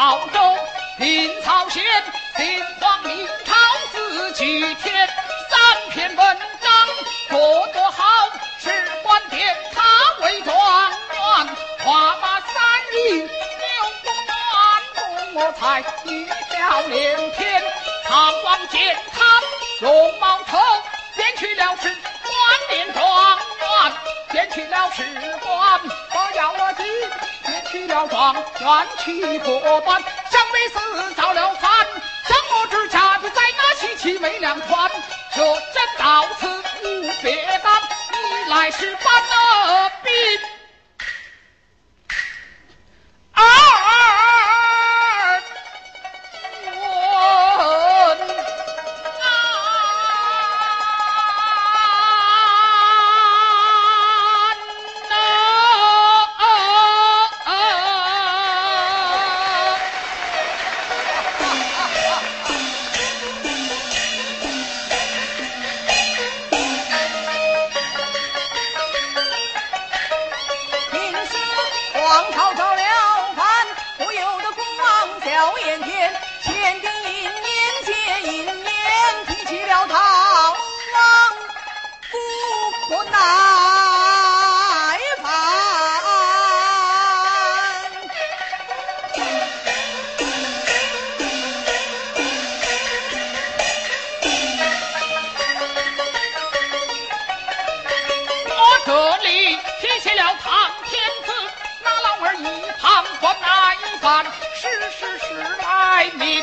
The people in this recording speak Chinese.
曹州，临曹县，新皇明朝自举天，三篇文章做得好，史官殿他为状元，花马三英牛公园，我才一表连天，唐王见他容貌丑，便去了仕官连状元，便去了仕官，我咬了计。起了状元去过端，上为寺遭了反，想我之家就在那西岐没两团，这真到此无别干，你来是搬了兵。是是是来民。